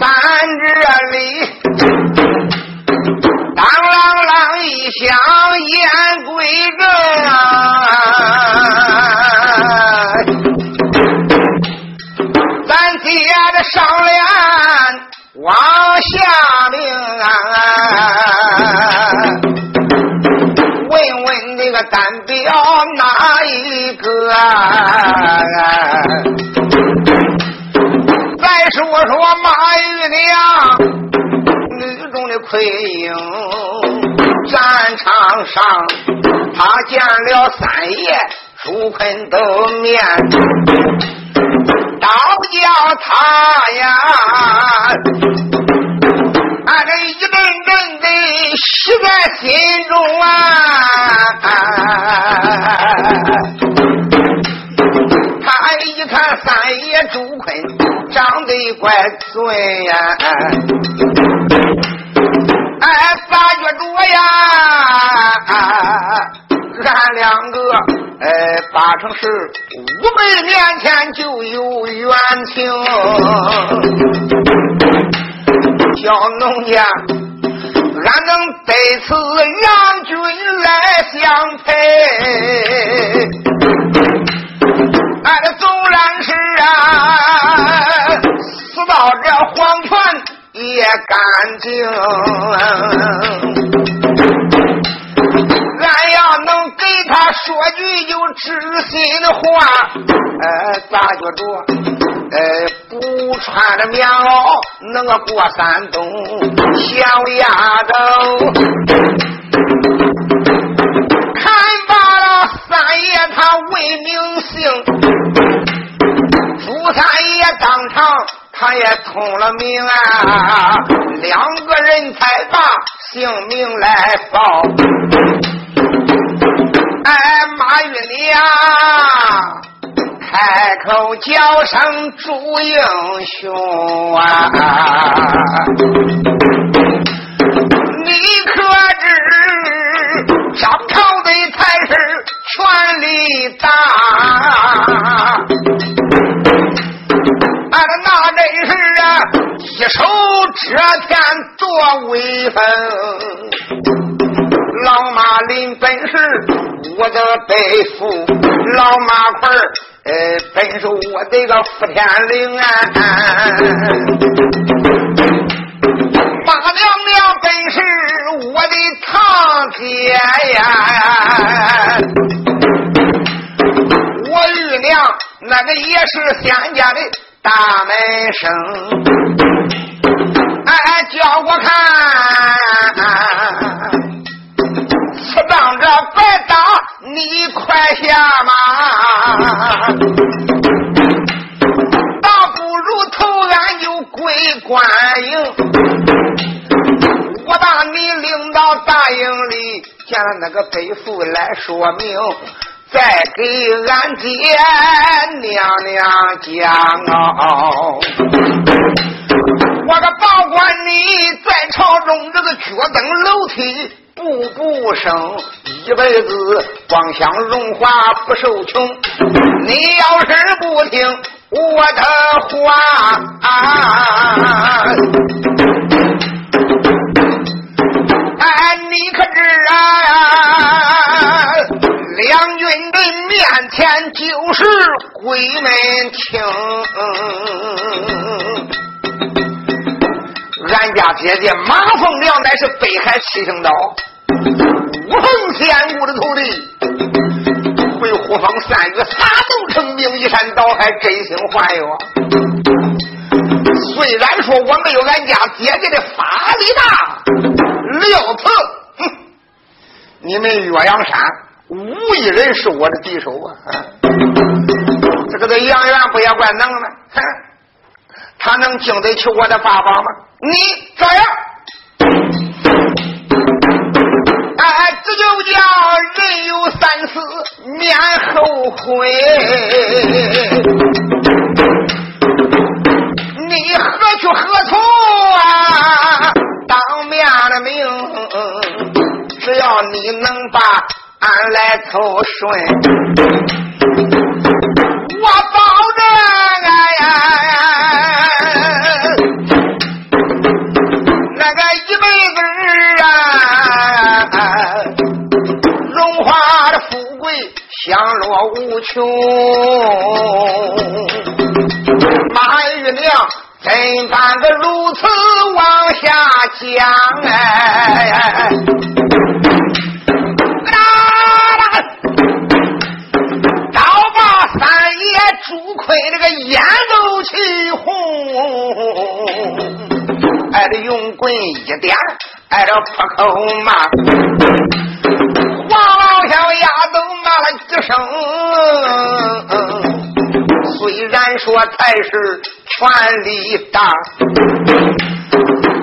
三日上他见了三爷朱坤的面，倒叫他呀，俺这一阵阵的喜在心中啊。他一看三爷朱坤。长得怪俊呀！哎，咋觉着呀？俺两个哎，八成是五百年前就有冤情。小农家，俺能得此杨军来相配，俺的纵然是啊。死到这黄泉也干净，他说句就知心的话，呃，咋觉着？呃，不穿着棉袄能过山东，小丫头，看罢了三爷他为名姓，朱三爷当场。他也通了名啊，两个人才把姓名来报。哎，马玉良开口叫声朱英雄啊，你可知张朝的才是权力大？俺那真是啊，一手遮天多威风。老马林本是我的背父，老马块儿呃本是我的个福天灵啊。马娘娘本是我的堂姐呀。我玉娘那个也是仙家的。大门生，哎，叫我看，此当着白打，你快下马，倒不如投案就归官营。我把你领到大营里，见了那个北父来说明。再给俺爹娘娘讲哦，我个保管你在朝中这个脚蹬楼梯步步升，一辈子光想荣华不受穷。你要是不听我的话，哎，你可知啊？两军的面前就是鬼门厅，俺家姐姐马凤良乃是北海七星刀五凤仙谷的徒弟，会呼风散雨，撒豆成兵，一山倒海，真心换药。虽然说我没有俺家姐姐的法力大，料次，哼，你们岳阳山。无一人是我的敌手啊！这个这杨元不也怪能吗？哼，他能经得起我的法宝吗？你咋样？这就叫人有三思，免后悔。你何去何从啊？当面的命，只要你能把。俺来投顺，我无穷。马玉娘怎办个如此往下讲？哎，刀把三爷朱奎这个眼都气红。挨着用棍一点，挨着破口骂，黄老小丫头几声。虽然说才是权力大，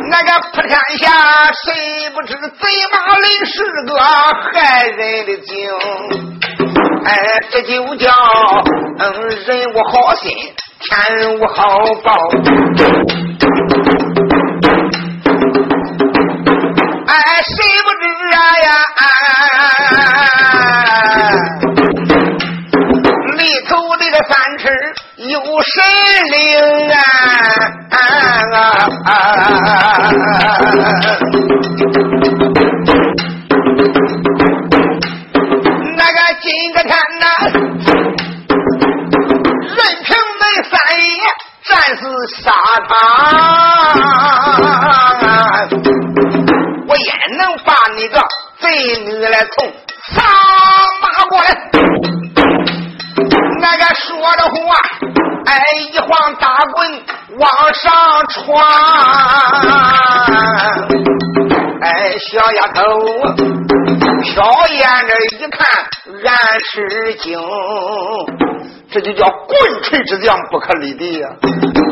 那个普天下谁不知贼马林是个害人的精？哎，这就叫嗯人无好心，天无好报。谁不知啊呀？里头这个三尺有神灵啊！那个今个天呐，任凭那三爷战死沙场。我也能把你个贼女来从撒马过来，那个说着话，哎，一晃大棍往上闯，哎，小丫头瞟眼这一看，俺是惊，这就叫棍锤之将不可理敌呀！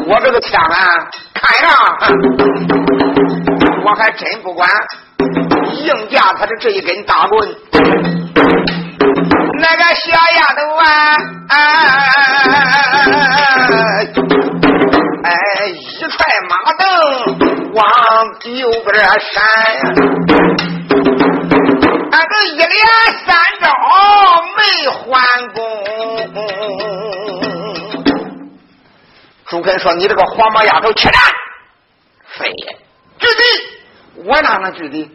我这个枪啊，看呀，我还真不管。硬架他的这一根大棍，那个小丫头啊，哎，一踹马蹬往右边闪，俺这一连三招没还功。朱根说：“你这个黄毛丫头，去战！”非也，举敌，我哪能举敌？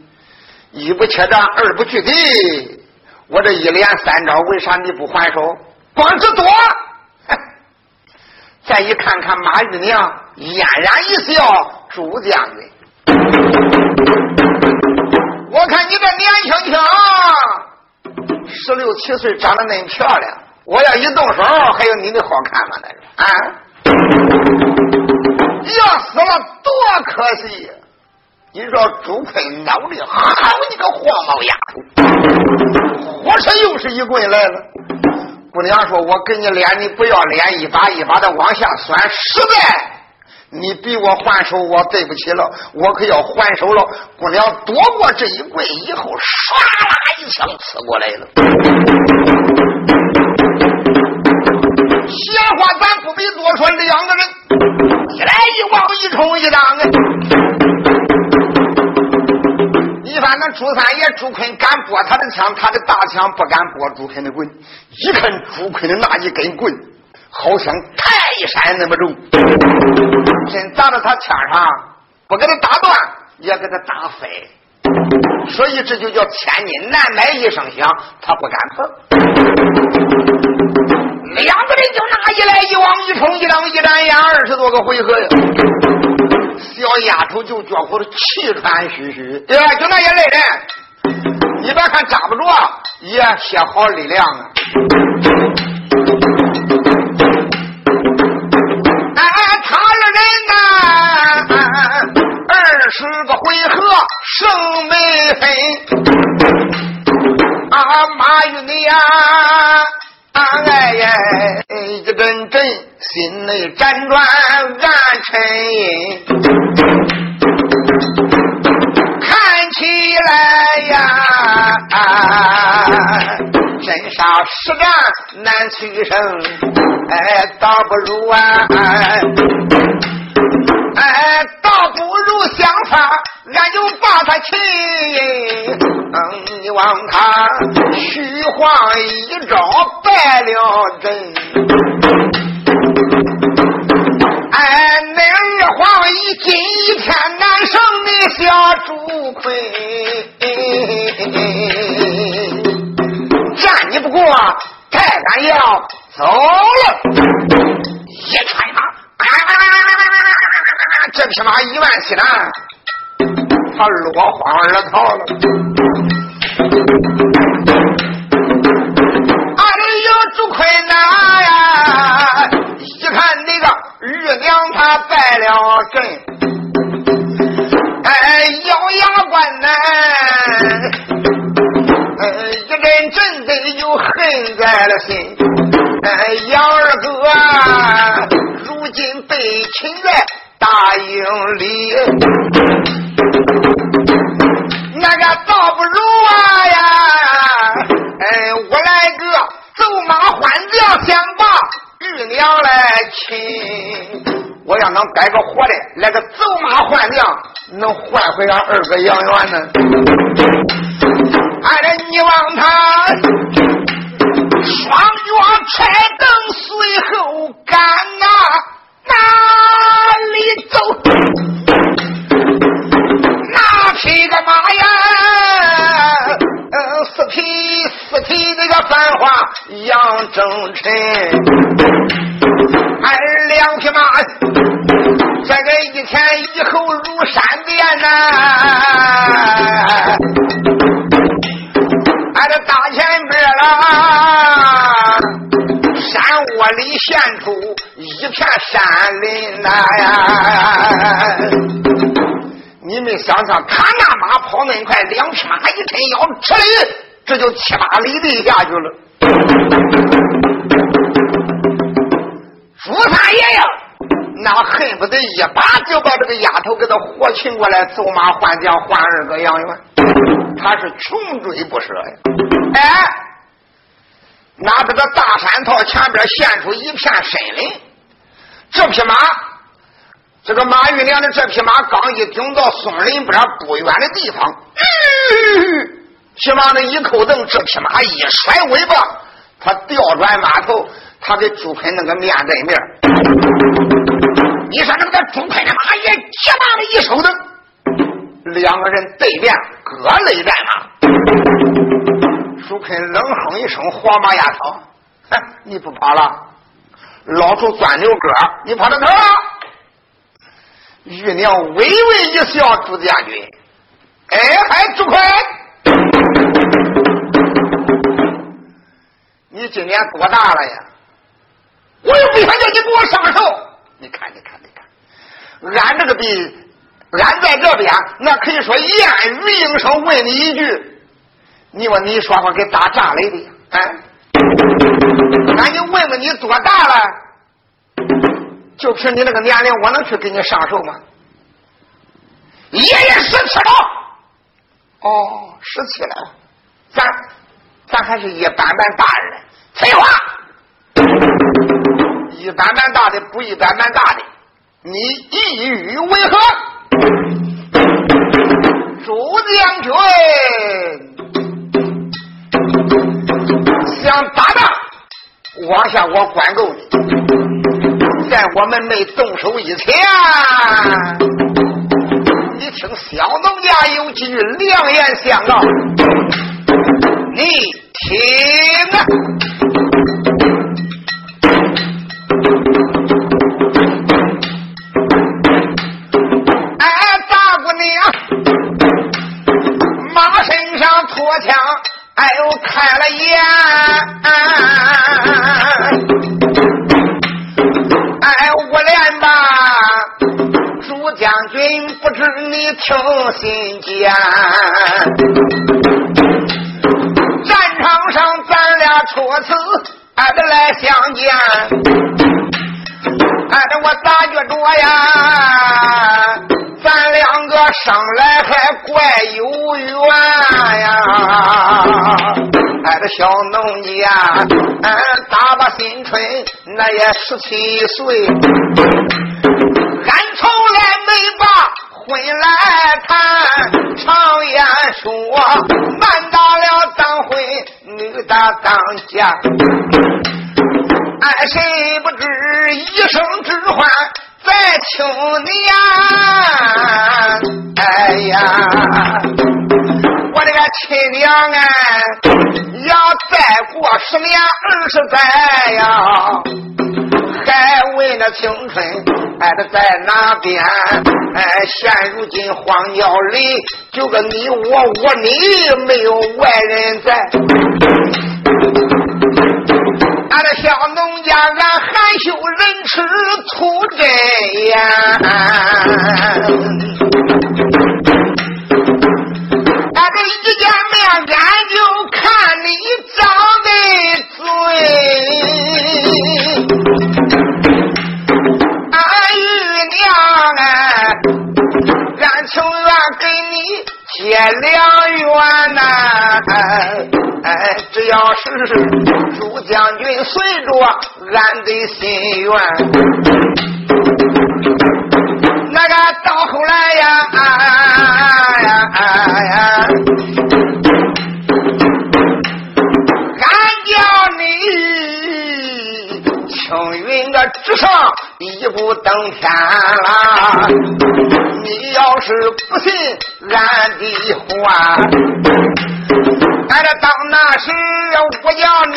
一不切战，二不拒敌。我这一连三招，为啥你不还手？光知多。再一看看马玉娘，嫣然一笑：“朱将军，我看你这年轻轻，十六七岁，长得那么漂亮，我要一动手，还有你的好看吗？那是啊，要死了多可惜呀！”你说朱坤脑里好你个黄毛丫头，火车又是一棍来了。姑娘说：“我给你脸，你不要脸，一把一把的往下钻。实在你逼我还手，我对不起了，我可要还手了。”姑娘躲过这一棍以后，唰啦一枪刺过来了。闲话咱不必多说，两个人一来一往，一冲一挡啊。你反正朱三爷朱坤敢拨他的枪，他的大枪不敢拨朱坤的棍。一看朱坤的那一根棍，好像泰山那么重，真砸到他枪上，不给他打断，也给他打飞。所以这就叫千金难买一声响，他不敢碰。两个人就拿一来一往，一冲一挡，一眨眼二十多个回合呀。小丫头就觉乎气喘吁吁，对吧？就那一类人，你别看扎不着，也些好力量啊！哎，他二人呐，二十个回合胜没分，啊，马玉你呀！哎呀，一阵阵心内辗转暗沉，看起来呀，真杀实战难取胜，哎，倒不如啊，哎，倒不如相反。俺就把他擒，嗯，你望他虚晃一招败了阵，哎，那二晃一今一天难胜的小朱坤，战你不过，太敢要走了，一踹马，这匹马一万西南，他落荒而逃了。能换回俺二哥杨元呢。他那马跑那么快，两匹马一抻腰，吃哩，这就七八里地下去了。朱三爷呀，那恨不得一把就把这个丫头给他活擒过来，走马换将换二个杨元。他是穷追不舍呀！哎，那这个大山套前边现出一片森林，这匹马，这个马玉良的这匹马刚一顶到松林边不远的地方，匹马那一扣蹬，这匹马一甩尾巴，他调转马头，他给朱坤那个面对面。你说那个朱坤的马也急忙的一手蹬。两个人对面各擂战马，朱坤冷哼一声：“黄马丫头，你不跑了？老朱钻牛哥，你跑到头了？”玉娘微微一笑：“朱将军，哎，嗨，朱坤，你今年多大了呀？我又不想叫你给我上手。你看，你看，你看，俺这个比。”俺在这边，那可以说言语应声。问你一句，你说你说话给打仗来的？啊？那你问问你多大了？就凭你那个年龄，我能去给你上手吗？爷爷十七了。哦，十七了。咱咱还是一般般大人。废话，一般般大的不一般般大的，你意欲为何？朱将军想打仗，往下我管够你。我们没动手以前，你听小农家有几句良言相告，你听啊。新春，那也十七岁，俺从来没把婚来谈。常言说，男大了当婚，女大当嫁。哎，谁不知一生之欢？在青年，哎呀，我这个亲娘啊，我十年二十载呀，还问那青春哎，他在哪边？哎，现如今荒郊里，就个你我屋里没有外人在。俺这小农家，俺含羞忍耻吐真言。见面，俺就看你长得嘴。俺玉娘啊，俺情愿给你结良缘呐！哎，只要是朱将军随着，俺的心愿。那个到后来呀，哎呀呀！一步登天啦！你要是不信俺的话，俺这到那时我叫你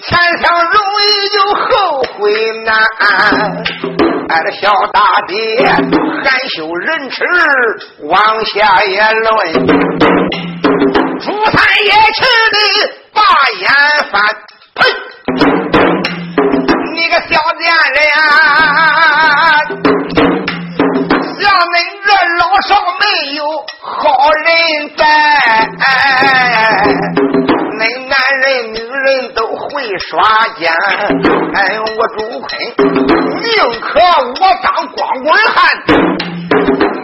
前程容易就后悔难。俺这小大爹含羞忍耻往下也论，朱三爷气的把眼翻，呸！你个小贱人，像恁这老少没有好人在，恁男人女人都会耍奸。哎，我朱坤宁可我当光棍汉，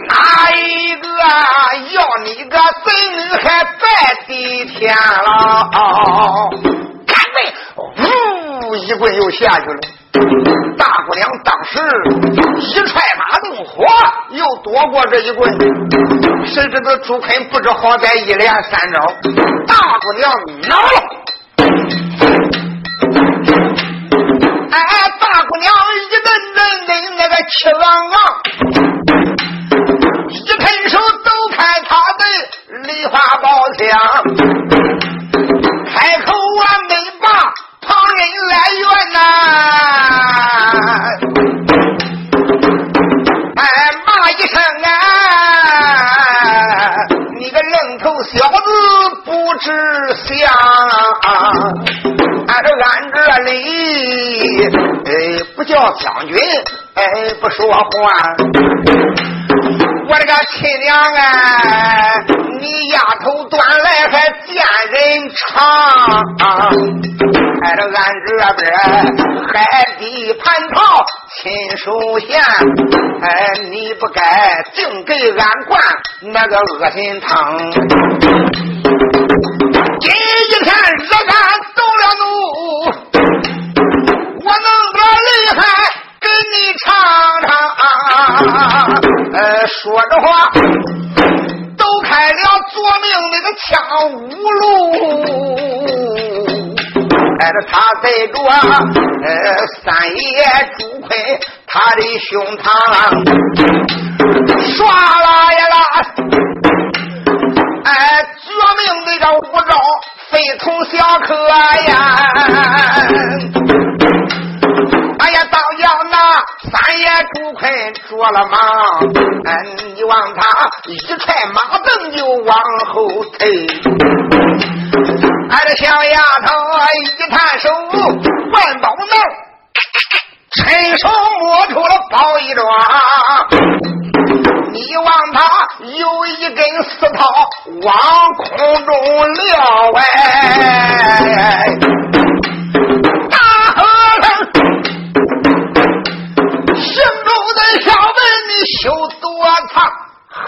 哪一个要你个孙女还在地天了？一棍又下去了，大姑娘当时一踹马动火，又躲过这一棍。谁知道朱坤不知好歹，一连三招，大姑娘恼了。哎，大姑娘一顿顿顿那个气昂昂，说话。我这个亲娘啊，你丫头端来还见人长，哎，这俺这边海底蟠桃亲手献，哎，你不该净给俺灌那个恶心汤。今一天惹俺动了怒，我弄个厉害。给你尝尝，呃，说着话，都开了夺命那个枪五路，带着他带着呃三爷朱坤他的胸膛，唰啦呀啦，哎，夺命那个五招非同小可呀。哎呀，倒叫那三爷朱坤着了忙，嗯，你望他一踹马蹬就往后退。俺这小丫头一探手，万宝囊，伸手摸出了宝一桩。你望他有一根丝绦往空中撂哎。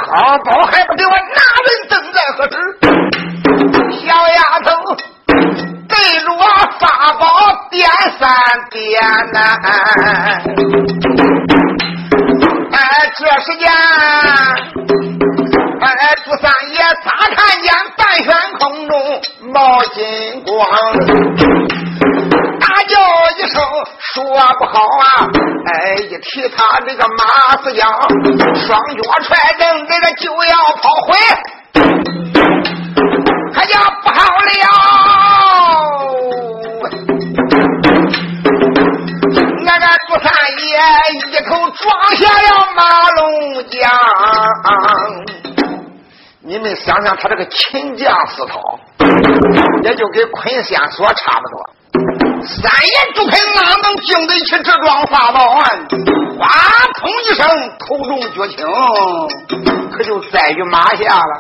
好宝还不给我拿人等在何时？小丫头，对着我法宝点三点呐！哎，这时间，哎，朱三爷咋看见半悬空中冒金光？大叫一声说不好啊！哎，一提他这个马四羊，双脚踹蹬，这个就要跑回，可就不好了。那个朱三爷一头撞下了马龙江，你们想想他这个秦将思套，也就跟昆仙所差不多。三爷朱肯哪能经得起这桩法宝啊？哗砰一声，口中绝情，可就栽于马下了。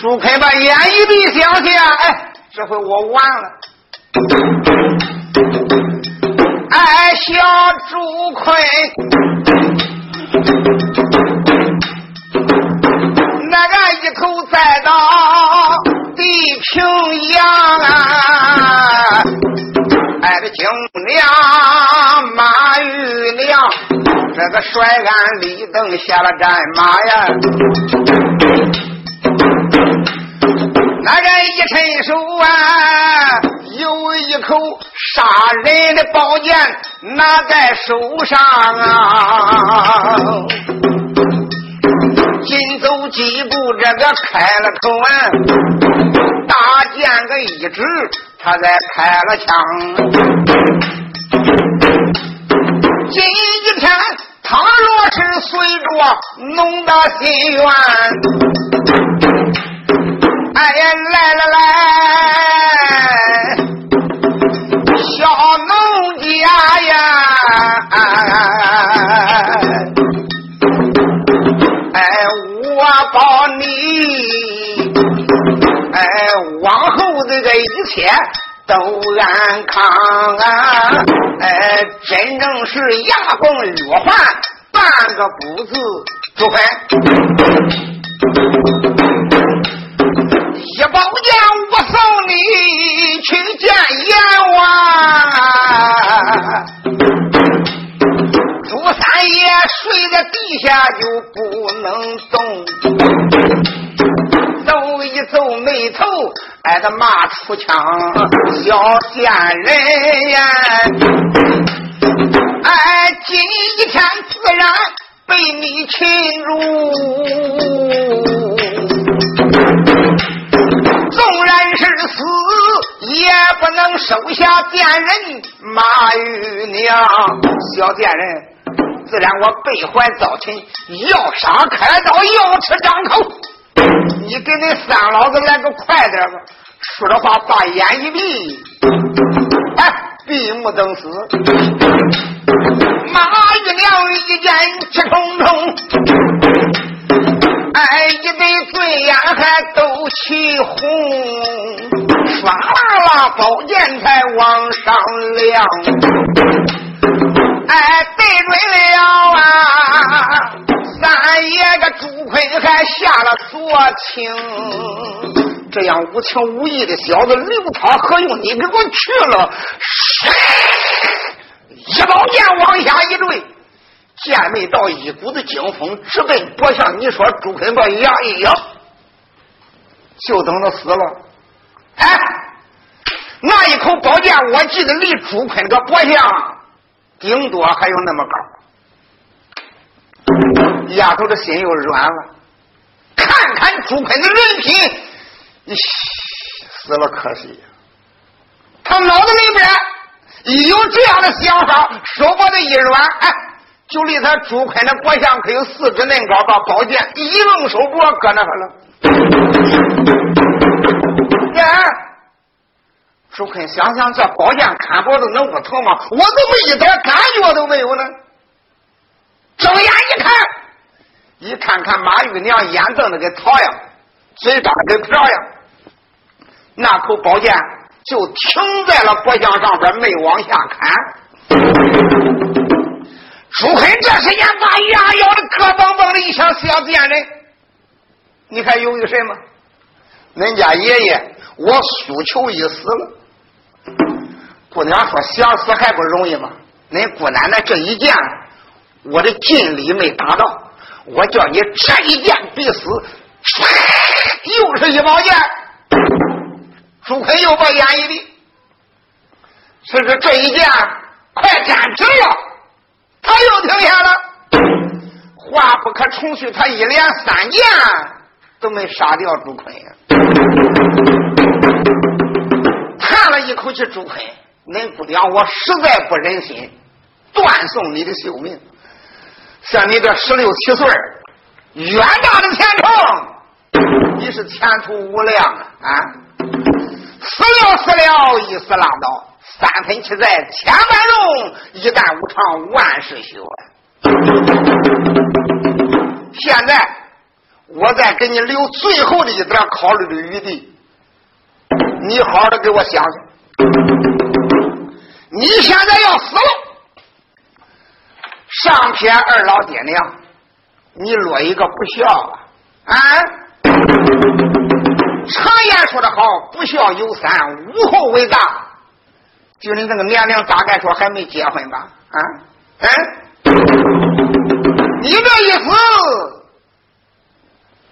朱肯把眼一闭，想想，哎，这回我完了。哎，小朱坤，这个帅鞍立等下了战马呀！那人一伸手啊，有一口杀人的宝剑拿在手上啊，紧走几步，这个开了口啊，大剑个一指，他才开了枪。今天他若是随着弄到心愿。哎呀，来了来，小农家呀！哎，我保你，哎，往后这个一切都安康啊！哎，真正是牙崩玉环，半个不字就快。一包烟，我送你去见阎王。朱三爷睡在地下就不能动，走一走眉头，挨着骂出腔，小贱人呀！哎，今一天自然被你擒住。纵然是死，也不能收下贱人马玉娘。小贱人，自然我背怀早晨，要杀开刀，要吃张口。你给那三老子来个快点吧！说着话，把眼一闭，哎，闭目等死。马玉娘一见气冲冲。哎，一对醉眼还都起红，唰啦啦，宝剑才往上亮。哎，对准了啊！三爷个朱坤还下了锁情，这样无情无义的小子，留他何用？你给我去了！一宝剑往下一坠。剑没到一股子惊风，直奔脖项。你说朱坤把牙一咬，就等着死了。哎，那一口宝剑，我记得离朱坤个脖项顶多还有那么高。丫头的心又软了，看看朱坤的人品，死了可惜。他脑子里边一有这样的想法，手脖子一软，哎。就离他朱坤的脖项可有四指恁高，把宝剑一扔手脖搁那了。呀，朱坤想想这宝剑砍脖子能不疼吗？我怎么一点感觉都没有呢？睁眼一看，一看看马玉娘眼瞪的跟桃样，嘴张跟瓢样，那口宝剑就停在了脖项上边，没往下砍。朱坤这时间把牙咬的咯嘣嘣的一响，小贱人，你还犹豫什么？恁家爷爷，我苏求已死了。姑娘说想死还不容易吗？恁姑奶奶这一剑，我的劲力没达到，我叫你这一剑必死。又是一宝剑，朱坤又把眼一闭，是说这一剑快站直了。他又停下了，话不可重叙。他一连三剑都没杀掉朱坤呀！了一口气，朱坤，恁姑娘，我实在不忍心断送你的性命。像你这十六七岁，远大的前程，你是前途无量啊！啊，死了死了，一死拉倒，三分七载千万荣，一旦无常万事休！现在我再给你留最后的一点考虑的余地，你好好的给我想想，你现在要死了。上天二老爹娘，你落一个不孝啊！啊！常言说的好，不孝有三，无后为大。就你这个年龄，大概说还没结婚吧？啊？嗯？你这意思，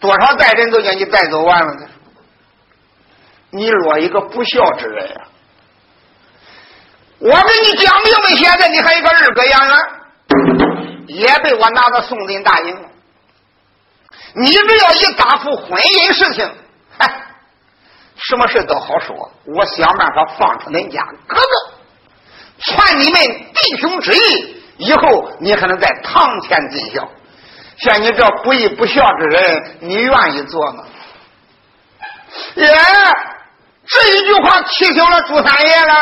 多少代人都将你带走完了呢。你落一个不孝之人啊！我跟你讲明白，现在你还有个二哥杨元。也被我拿到送进大营了。你只要一答复婚姻事情，嗨，什么事都好说。我想办法放出恁家哥哥，传你们弟兄之意，以后你还能在堂前尽孝。像你这不义不孝之人，你愿意做吗？耶，这一句话气醒了朱三爷了。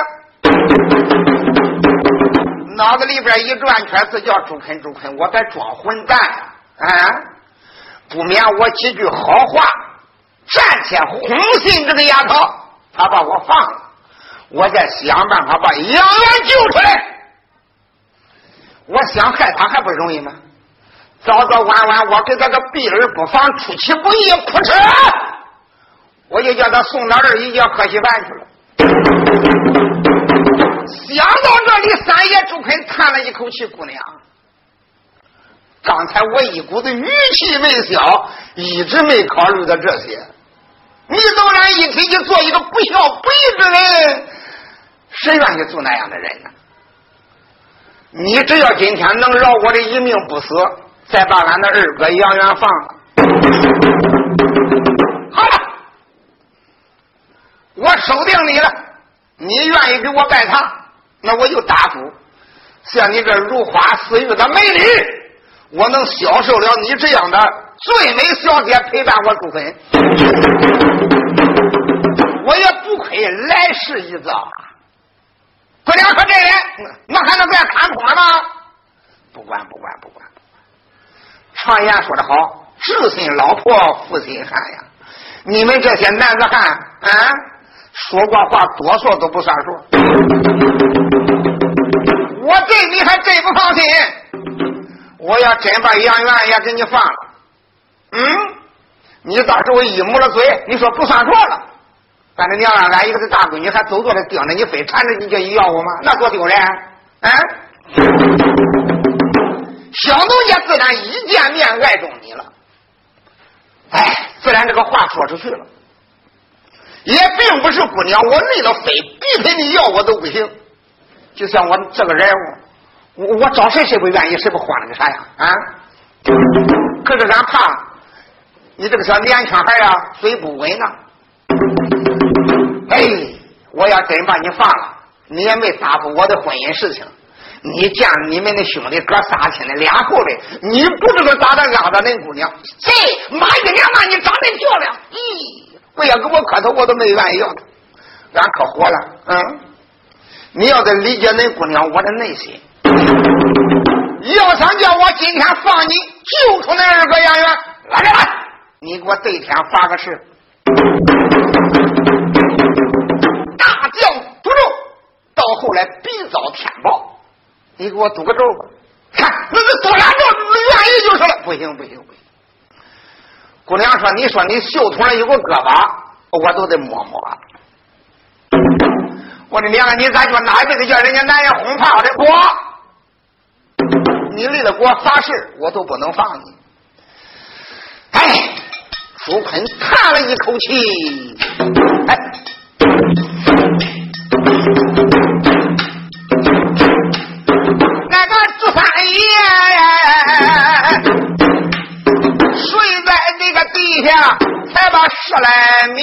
脑子里边一转圈，是叫朱坤朱坤，我该装混蛋啊！不免我几句好话，暂且哄信这个丫头，她把我放了，我再想办法把杨元救出来。我想害他还不容易吗？早早晚晚，我给他个避而不防，出其不意，扑哧，我就叫他送到二姨家喝稀饭去了。想到这里，三爷朱坤叹了一口气：“姑娘，刚才我一股子语气未消，一直没考虑到这些。你都然一提起做一个不孝不义之人，谁愿意做那样的人呢？你只要今天能饶我的一命不死，再把俺的二哥杨元放了，好了，收定你了。你愿意给我拜堂？”那我就答复，像你这如花似玉的美女，我能消受了你这样的最美小姐陪伴我朱芬，我也不亏来世一遭。姑娘说这人，我还能再看破吗？不管不管不管不管。常言说的好，知心老婆负心汉呀。你们这些男子汉啊，说过话多说都不算数。我对你还真不放心，我要真把杨元也给你放了，嗯，你到时候一抹了嘴，你说不算数了，反正娘啊，俺一个是大闺女，还走过来盯着你，非缠着你叫你要我吗？那多丢人！啊！小农家自然一见面爱中你了，哎，自然这个话说出去了，也并不是姑娘，我累了非逼着你要我都不行。就像我这个人物，我我找谁谁不愿意，谁不慌了个啥呀？啊！可是俺怕你这个小年轻孩呀，嘴不稳呐。哎，我要真把你放了，你也没答复我的婚姻事情。你见了你们的兄弟哥仨亲的俩后的，你不知道咋的压着恁姑娘？嘿，妈一娘骂你长得漂亮，咦，不要给我磕头，我都没愿意要她，俺可活了，嗯。你要得理解恁姑娘我的内心，要想叫我今天放你救出那二个杨元，来来来，你给我对天发个誓，大将不咒，到后来必遭天报，你给我赌个咒吧，看那是赌啥咒？愿意就是了，不行不行不行。姑娘说：“你说你袖筒上有个胳膊，我都得摸摸。”我的娘啊！你咋就哪一辈子叫人家男人轰炮的？我，你为了给我发誓，我都不能放你。哎，朱坤叹了一口气，哎，这个地下，才把十来命。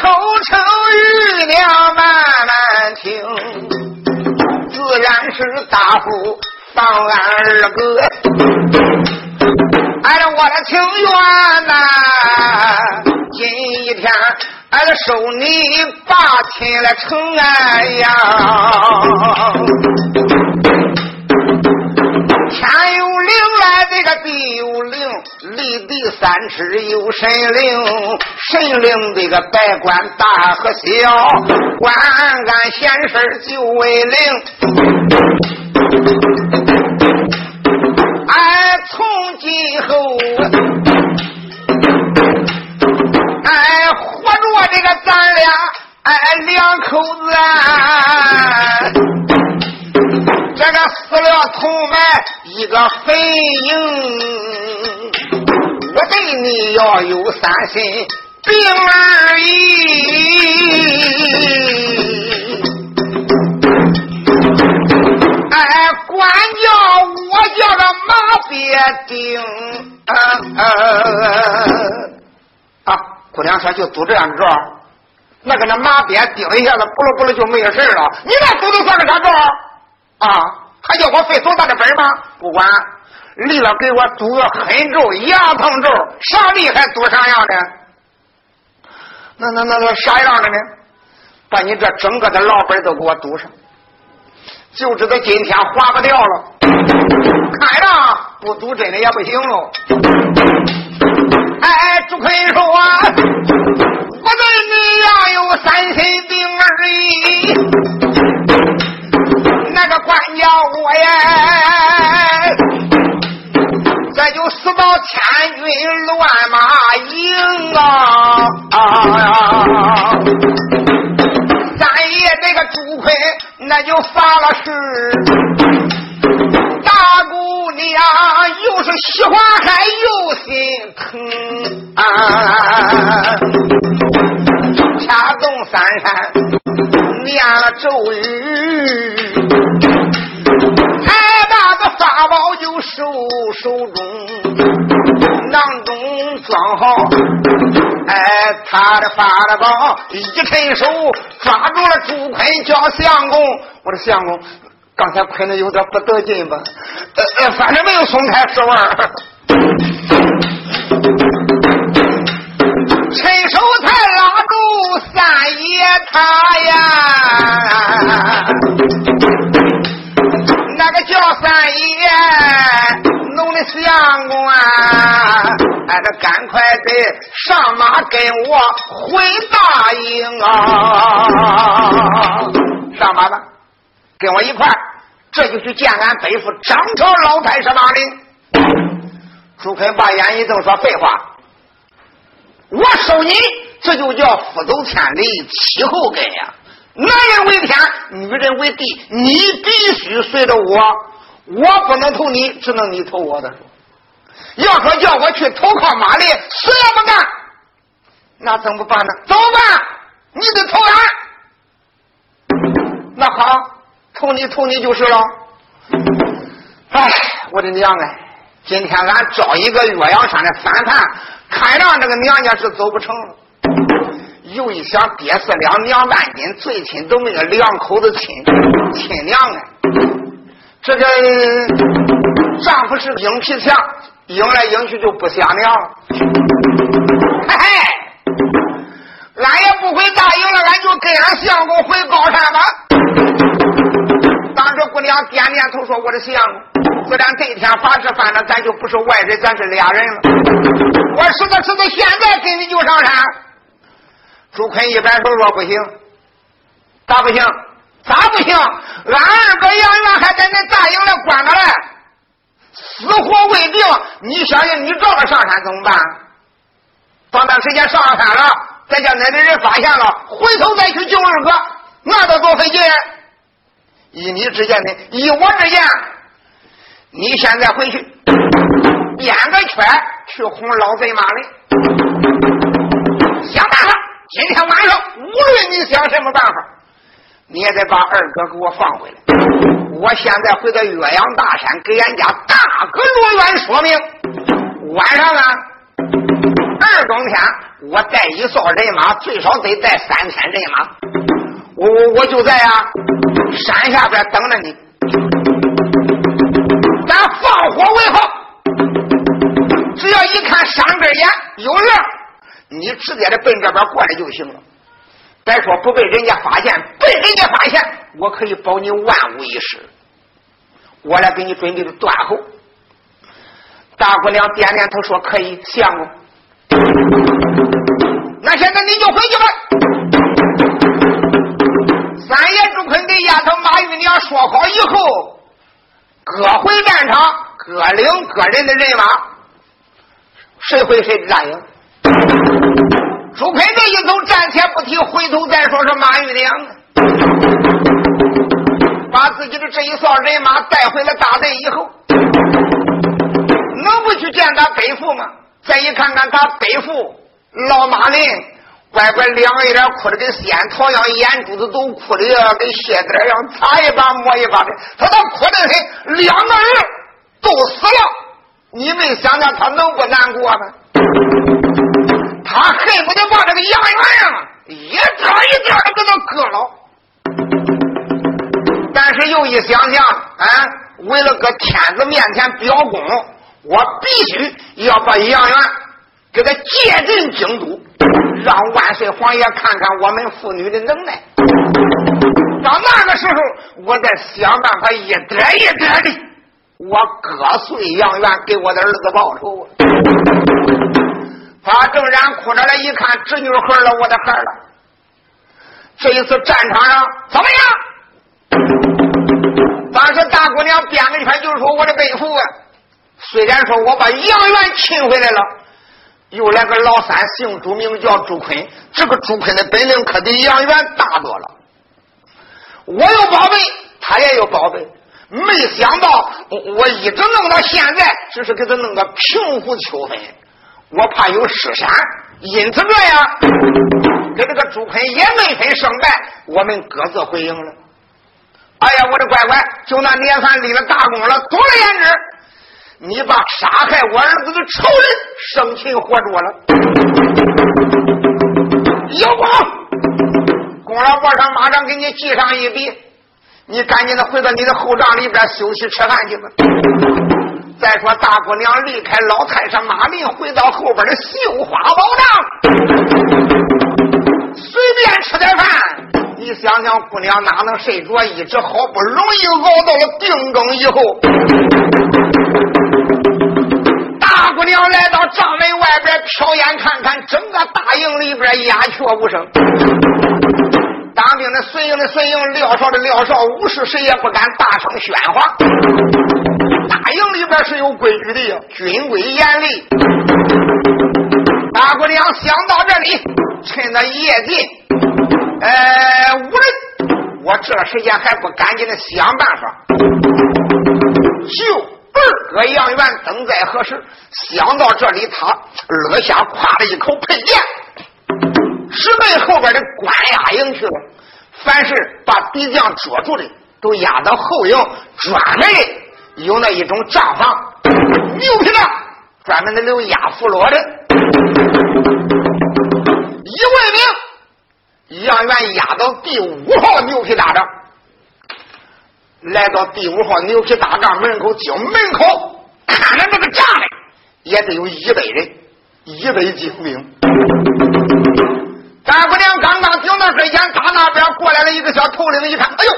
口称玉娘慢慢听，自然是大夫放俺二哥，按照我的情愿呐，今一天俺收你爸亲来成安阳。天有灵来，这个地有灵，立地三尺有神灵，神灵这个百官大和小，管俺闲事就为灵。俺从今后，俺活着这个咱俩，俺两口子。啊。这个死了头埋一个坟茔，我对你要有三心病而已。哎，管教我叫个马别顶。啊，啊姑娘说就堵这样着，那个那马鞭顶一下子，不噜不噜就没事了。你那堵的算个啥着？啊，还叫我费多大的本吗？不管，离了给我赌个狠咒、牙疼咒，啥厉害赌啥样的？那那那那啥样的呢？把你这整个的老本都给我赌上，就知道今天划不掉了。看着不赌真的也不行喽。哎，朱坤说，我对你呀有三心病而已。那个官家我呀，这就死到千军乱马营啊！三爷这个朱坤那就发了誓，大姑娘又是喜欢还又心疼啊！掐动三山念了咒语。法宝就收手中，囊中装好。哎，他的法宝一伸手抓住了朱坤，叫相公。我说相公，刚才困的有点不得劲吧？呃呃，反正没有松开手腕。伸手才三爷他呀。那个叫三爷，弄的相公啊，俺这赶快得上马跟我回大营啊！上马吧，跟我一块儿这就去见俺北府张朝老太师马林。朱坤把眼一瞪，说：“废话，我收你，这就叫父走千里，妻后跟呀。”男人为天，女人为地，你必须随着我，我不能投你，只能你投我的。要说叫我去投靠马丽，谁也不干。那怎么办呢？怎么办？你得投俺。那好，投你投你就是了。哎，我的娘哎！今天俺招一个岳阳山的反叛，看让这个娘家是走不成了。又一想，爹是两娘半斤，最亲都没有两口子亲亲娘啊！这个丈夫是硬皮强，硬来硬去就不想娘了。嘿嘿，俺也不回大营了，俺就跟俺相公回高山吧。当时姑娘点点头说：“我的相公，自然这一天发誓犯了，咱就不是外人，咱是俩人了。我是的，是的，现在跟你就上山。”朱坤一摆手说：“不行，咋不行？咋不行？俺二哥杨元还在那大营里关着嘞，死活未定。你相信你这么上山怎么办？短段时间上了山了，再叫那里人发现了，回头再去救二哥，那得多费劲。依你之见的，依我之见，你现在回去编个圈去哄老贼马林，想办法。”今天晚上，无论你想什么办法，你也得把二哥给我放回来。我现在回到岳阳大山，给俺家大哥罗元说明。晚上啊，二更天，我带一哨人马，最少得带三千人马。我我我就在啊山下边等着你。咱放火为号，只要一看山根眼有人，你直接的奔这边过来就行了。别说不被人家发现，被人家发现，我可以保你万无一失。我来给你准备的断后。大姑娘点点头说：“可以，相公。那现在你就回去吧。”三爷朱坤给丫头马玉娘说好以后，各回战场，各领各人的人马，谁回谁的答应。朱坤这一走，暂且不提，回头再说是马玉娘，把自己的这一扫人马带回了大队以后，能不去见他背父吗？再一看看他背父老马林，乖乖两个人哭的跟仙桃一样，眼珠子都哭的跟血点一样，擦一把抹一把的，他都哭的很，两个人都死了，你没想想他能不难过吗？他恨不得把这个杨元呀一点一点的给他割了，但是又一想想，啊，为了搁天子面前表功，我必须要把杨元给他借进京都，让万岁皇爷看看我们妇女的能耐。到那个时候，我再想办法一点一点的，我割碎杨元，给我的儿子报仇。他正然哭着来一看，侄女孩了，我的孩了。这一次战场上怎么样？当时大姑娘编了一篇，就是说我的背父啊，虽然说我把杨元擒回来了，又来个老三，姓朱，名叫朱坤。这个朱坤的本领可比杨元大多了。我有宝贝，他也有宝贝，没想到我一直弄到现在，只是给他弄个平湖秋分。我怕有失山，因此这样，跟这个朱坤也没分胜败，我们各自回营了。哎呀，我的乖乖，就那年算立了大功了。总而言之，你把杀害我儿子的仇人生擒活捉了。有功，功劳簿上马上给你记上一笔，你赶紧的回到你的后帐里边休息吃饭去吧。再说大姑娘离开老太上马林，回到后边的绣花宝帐，随便吃点饭。你想想，姑娘哪能睡着？一直好不容易熬到了定更以后，大姑娘来到帐门外边瞟眼看看，整个大营里边鸦雀无声。当兵的随营的随营，撂哨的撂哨，武士谁也不敢大声喧哗。大营里边是有规矩的，军规严厉。大姑娘想到这里，趁着夜近，呃，无人，我这时间还不赶紧的想办法，就二哥杨元等在何时？想到这里，他耳下挎了一口佩剑，直奔后边的关押营去了。凡是把敌将捉住的，都押到后营，专门。有那一种账房，牛皮的，专门的留押俘虏的。一问名，杨元押到第五号牛皮大帐，来到第五号牛皮大帐门口，就门口看着这个帐里，也得有一百人，一百精兵。大姑娘刚刚顶到跟前，他那边过来了一个小头领，一看，哎呦！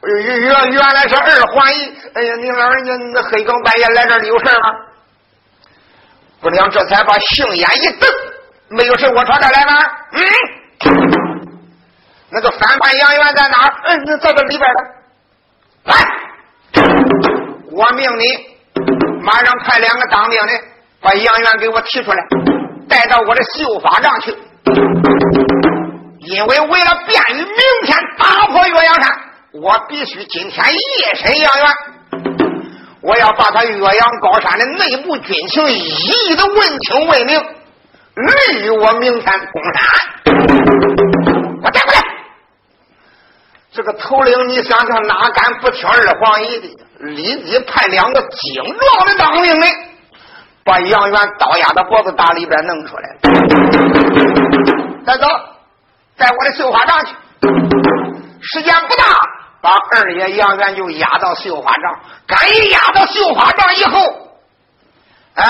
原原原来是二环一，哎呀，你老人家那黑更半夜来这里有事吗？姑娘这才把杏眼一瞪，没有事，我朝这来吗？嗯，那个反叛杨元在哪儿？嗯，在这里边呢。来，我命你马上派两个当兵的把杨元给我提出来，带到我的绣法帐去，因为为了便于明天打破岳阳山。我必须今天夜审杨元，我要把他岳阳高山的内部军情一一的问清问明，利于我明天攻山。我带过来。这个头领，你想想哪敢不听二皇爷的？立即派两个精壮的当兵的，把杨元刀压到脖子大里边弄出来。带走，在我的绣花帐去。时间不大。把二爷杨元就押到绣花帐。刚一押到绣花帐以后，啊，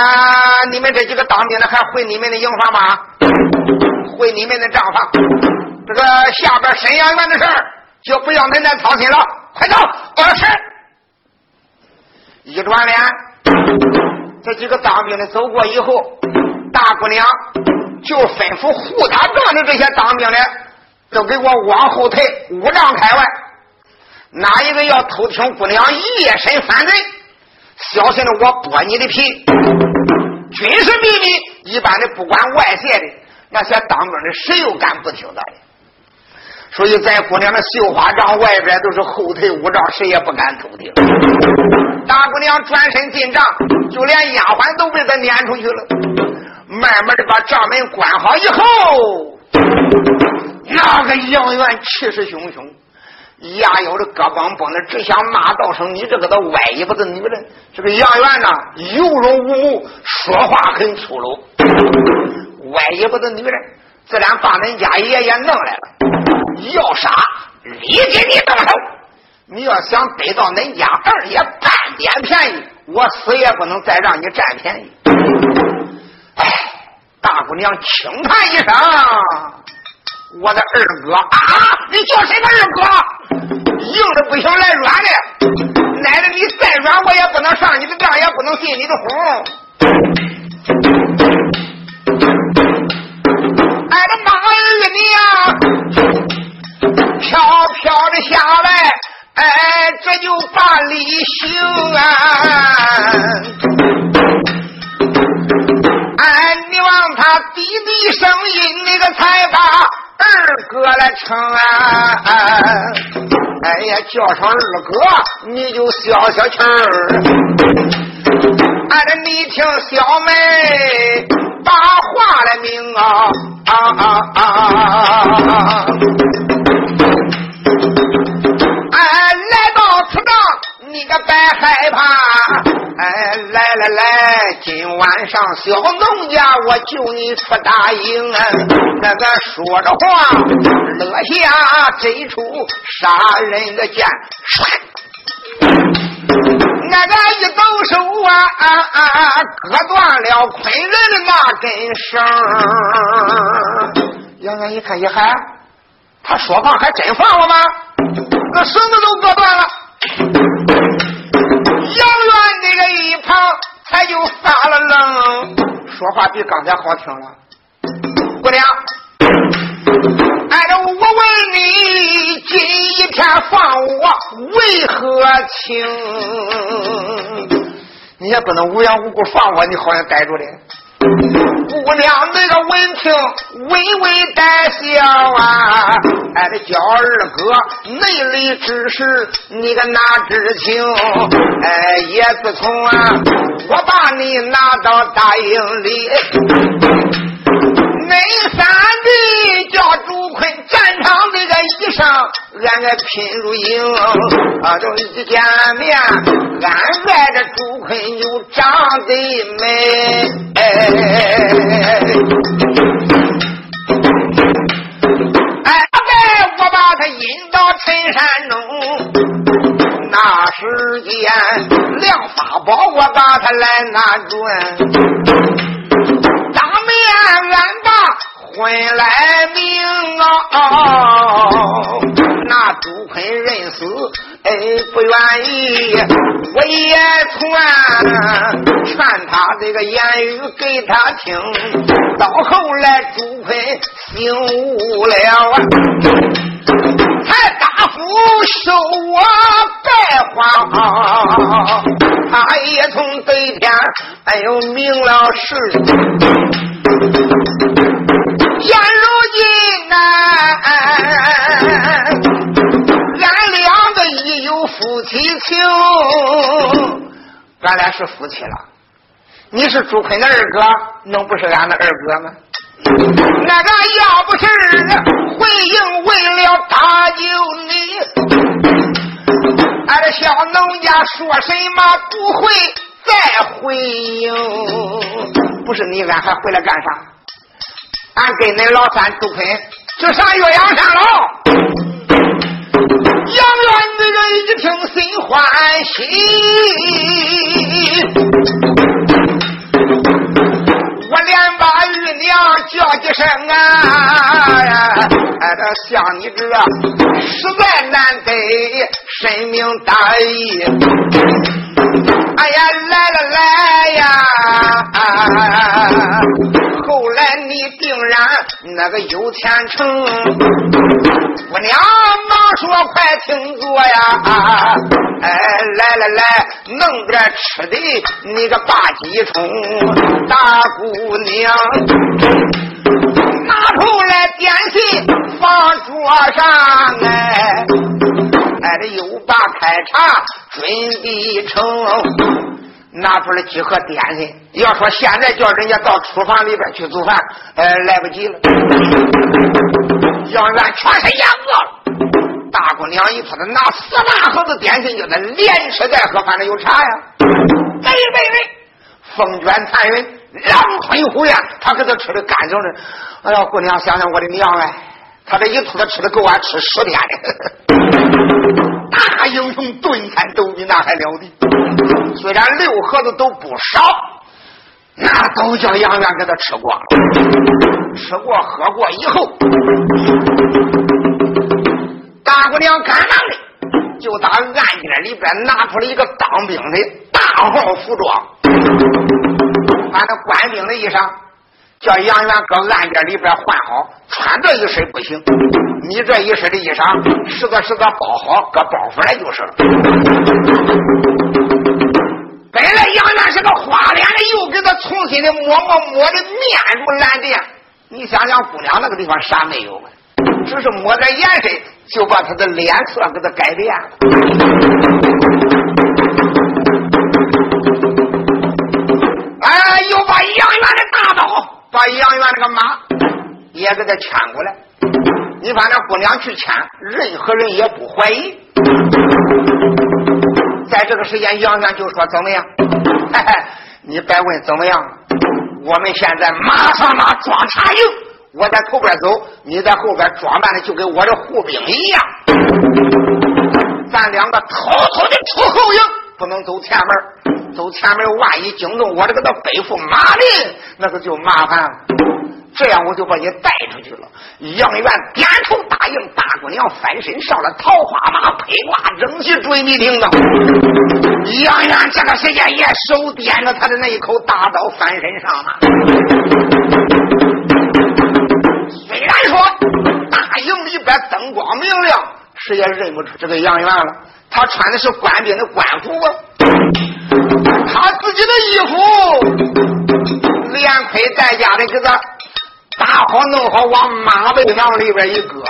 你们这几个当兵的还回你们的营房吗？回你们的帐房。这个下边沈阳元的事儿，就不要恁再操心了。快走！二是。一转脸，这几个当兵的走过以后，大姑娘就吩咐护他帐的这些当兵的，都给我往后退五丈开外。哪一个要偷听姑娘夜审犯罪，小心的我剥你的皮。军事秘密，一般的不管外界的那些当兵的，谁又敢不听的？所以在姑娘的绣花帐外边都是后退五丈，谁也不敢偷听。大姑娘转身进帐，就连丫鬟都被她撵出去了。慢慢的把帐门关好以后，那个杨元气势汹汹。牙咬着胳膊绷着，只想骂道声：“你这个的歪尾巴子女人！”这个杨元呐，有容无目，说话很粗鲁。歪尾巴子女人，自然把恁家爷爷弄来了。要杀，立即你动手！你要想得到恁家二爷半点便宜，我死也不能再让你占便宜。哎，大姑娘轻叹一声：“我的二哥啊，你叫谁个二哥？”硬的不行，来软的。奶奶，你再软，我也不能上你的当，也不能进你的红。俺的马儿你呀，飘飘的下来，哎，这就把礼行啊。哎，你望他滴滴声音，那个才把二哥来称啊。哎呀，叫上二哥，你就消消气儿。俺这你听小妹把话来明啊啊啊啊！哎，来到此帐，你可别害怕。哎，来来来，今晚上小农家我救你出大营啊。那个说着话，勒下这出杀人的剑，那个一抖手啊啊啊，割断了昆人的那根绳。杨元一看，一喊，他说话还真放了吗？那绳子都割断了。杨元那个一旁，他就发了愣，说话比刚才好听了。姑娘，哎，我问你，今一天放我为何情？你也不能无缘无故放我，你好像逮住的。姑娘那个闻听，微微带笑啊，哎，这叫二哥内里之事，你个哪知情？哎，也自从啊，我把你拿到大营里。恁三弟叫朱坤，战场那个衣裳，俺个拼如影。啊，这一见面，俺爱这朱坤又长得美。哎，哎，我把他引到陈山中，那时间亮法宝，我把他来拿准。婚来明啊，那朱坤认死，哎，不愿意。我也劝劝他这个言语给他听，到后来朱坤醒悟了啊，才答复收我白花。他也从这天哎呦明了事。现如今呐，俺两个已有夫妻情，咱俩是夫妻了。你是朱坤的二哥，能不是俺的二哥吗？那个要不是回应为了搭救你，俺这小农家说什么不会再回应？不是你，俺还回来干啥？俺跟恁老三杜坤就上岳阳山了。杨元女一听心欢喜，我连把玉娘叫几声啊！像你这实在难得，深明大义。哎呀，来了来呀！后来你定然那个有钱成。我娘忙说：“快请坐呀！哎，来来来，弄点吃的，你个大鸡冲，大姑娘拿出来点心放桌上，哎，哎，这又把开茶准备成。”拿出来几盒点心，要说现在叫人家到厨房里边去做饭，呃，来不及了。杨元全是眼饿了，大姑娘一瞅他拿四大盒子点心，叫他连吃带喝，反正有茶呀。喂喂喂，风卷残云，狼吞虎咽，他给他吃的干净的。哎呀，姑娘想想我的娘哎，他这一吐他吃的够俺吃十天的。大英雄顿餐斗比那还了得！虽然六盒子都不少，那都叫杨元给他吃光了。吃过喝过以后，大姑娘赶忙的就打暗间里边拿出了一个当兵的大号服装，把那官兵的衣裳。叫杨元搁暗间里边换好，穿这一身不行，你这一身的衣裳，拾个拾个包好，搁包袱来就是了。本来杨元是个花脸的，又给他重新的抹抹抹的面如蓝靛。你想想，姑娘那个地方啥没有？只是抹点颜色，就把他的脸色给他改变了。把杨元那个马也给他牵过来，你反正姑娘去牵，任何人也不怀疑。在这个时间，杨元就说：“怎么样？嘿嘿，你别问怎么样，我们现在马上马装茶营，我在头边走，你在后边装扮的就跟我的护兵一样。咱两个偷偷的出后营，不能走前门。”走前面，万一惊动我这个他背负马林，那个就麻烦了。这样我就把你带出去了。杨元点头答应，大姑娘翻身上了桃花马，披挂整齐追你听到。杨元这个时间也手掂着他的那一口大刀翻身上了。虽然说大营里边灯光明亮，谁也认不出这个杨元了。他穿的是官兵的官服啊。他自己的衣服，连盔带甲的给他打好弄好，往马背囊里边一搁，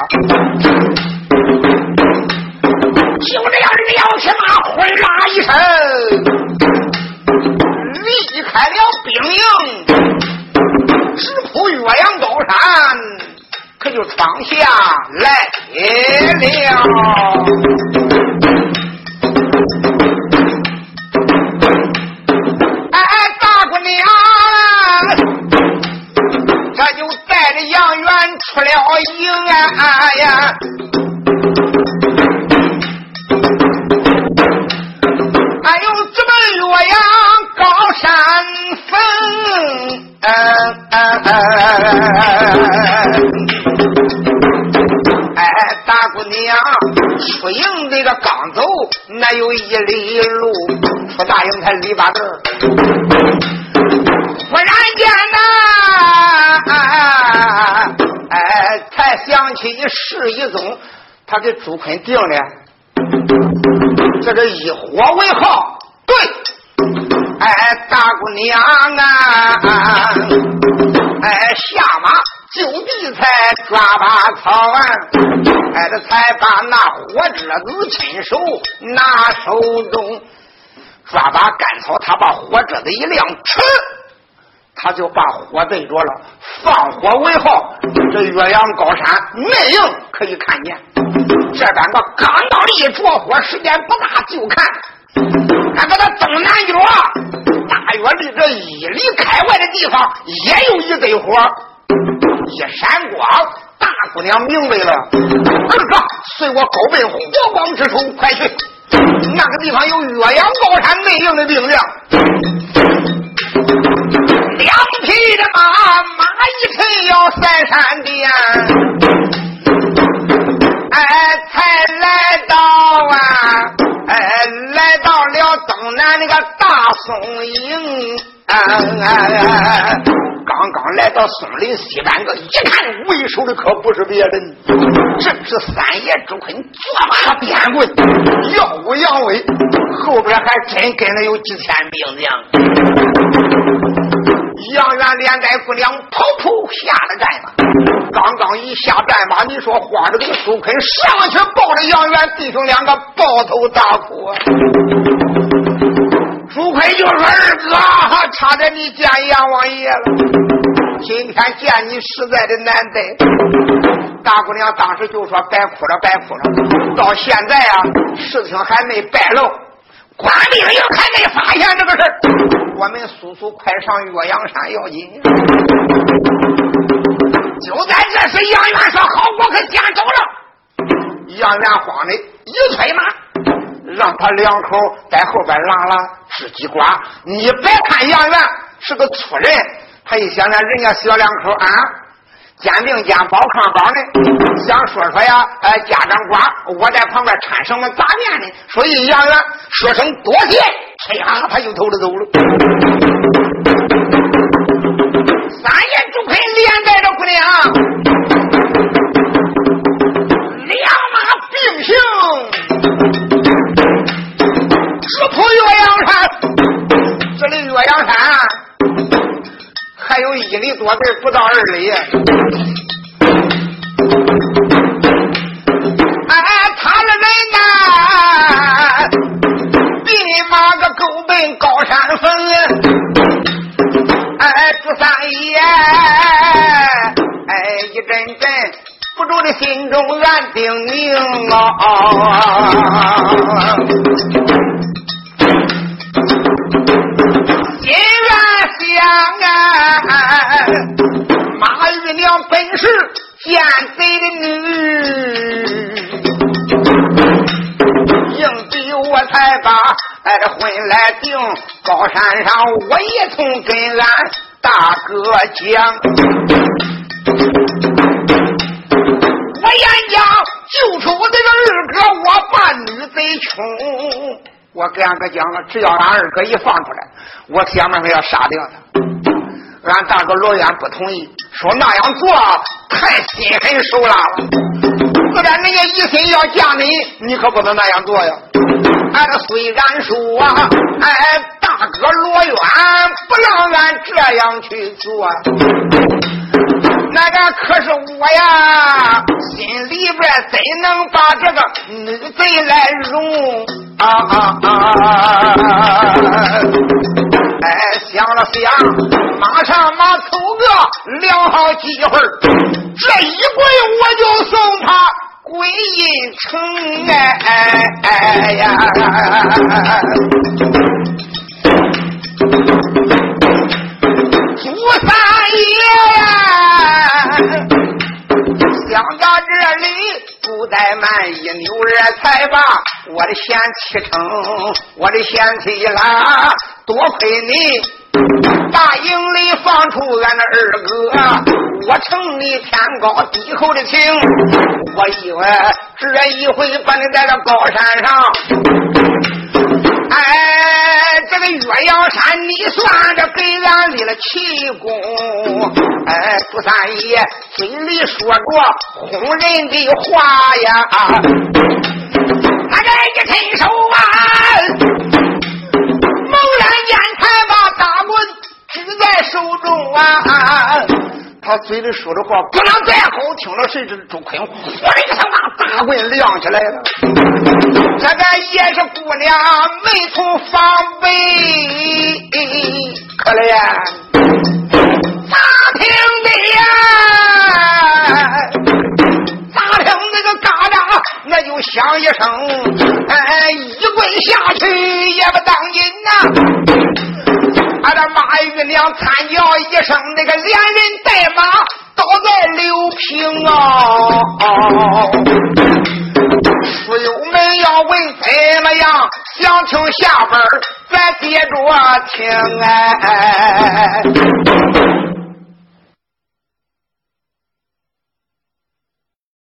就这样撩起马，呼啦一声，离开了兵营，直扑岳阳高山，可就闯下来了。他给朱坤定的，这个以火为号，对，哎，大姑娘啊，哎，下马就地才抓把草啊，哎，这才把那火折子亲手拿手中，抓把干草，他把火折子一亮，吃。他就把火对着了，放火为号。这岳阳高山内应可以看见，这两个刚到一着火，时间不大，就看，俺把他东南角大约离这一里开外的地方，也有一堆火，一闪光，大姑娘明白了，二哥，随我狗奔火光之处，快去！那个地方有岳阳高山内应的兵将，要三山的呀，哎，才来到啊，哎，来到了东南那个大松营。刚刚来到松林西半个，一看为首的可不是别人，正是三爷朱坤，坐马鞭棍，耀武扬威，后边还真跟着有几千兵将。杨元连带姑娘噗噗下了战马，刚刚一下战马，你说慌着个朱坤上去抱着杨元弟兄两个抱头大哭。朱坤就说：“二哥，差点你见阎王爷了。今天见你实在的难得。”大姑娘当时就说：“别哭了，别哭了。到现在啊，事情还没败露，官兵又还没发现这个事儿我们叔叔快上岳阳山要紧。”就在这时，杨元说：“好，我可先走了。”杨元慌的一催马。让他两口在后边拉拉吃鸡瓜。你别看杨元是个粗人，他一想想人家小两口啊，肩并肩包炕包的，想说说呀，哎，家长瓜，我在旁边掺什么杂念呢？所以杨元说声多谢，哎呀，他就偷着走了。三爷朱培连带着姑娘，两马并行。直扑岳一里多地，不到二里。哎，他的人呐，立马个狗奔高山峰。哎，朱三爷，哎，一阵阵不住的心中暗叮咛啊。山上我也从跟俺大哥讲，我眼家救出我这个二哥，我把女贼穷。我跟俺哥讲了，只要俺二哥一放出来，我想办法要杀掉他。俺大哥罗元不同意，说那样做太心狠手辣了。自然人家一心要嫁你，你可不能那样做呀。俺虽然说啊，哎，大大哥罗元不让俺这样去做。那个可是我呀，心里边怎能把这个女贼来容啊啊啊！哎，想了想，马上马凑个良好机会，这一跪我就送他归阴城哎哎呀！朱三爷呀，想到这里不怠慢，一扭人才把我的贤妻称，我的贤妻啦，多亏你大营里放出俺的二哥，我承你天高地厚的情，我以为这一回把你带到高山上。哎，这个岳阳山，你算着给俺立了奇功。哎，朱三爷嘴里说着哄人的话呀，那个一伸手啊，猛然间才把大棍举在手中啊。他嘴里说的话不能再好听了，谁知朱坤呼的一声，把大棍亮起来了。这个也是姑娘没从防备，可怜咋听的呀？响一声，哎哎，一棍下去也不当紧呐！俺的马玉娘惨叫一声，那个连人带马倒在柳平啊！书友们要问怎么样，想听下边，咱接着听哎。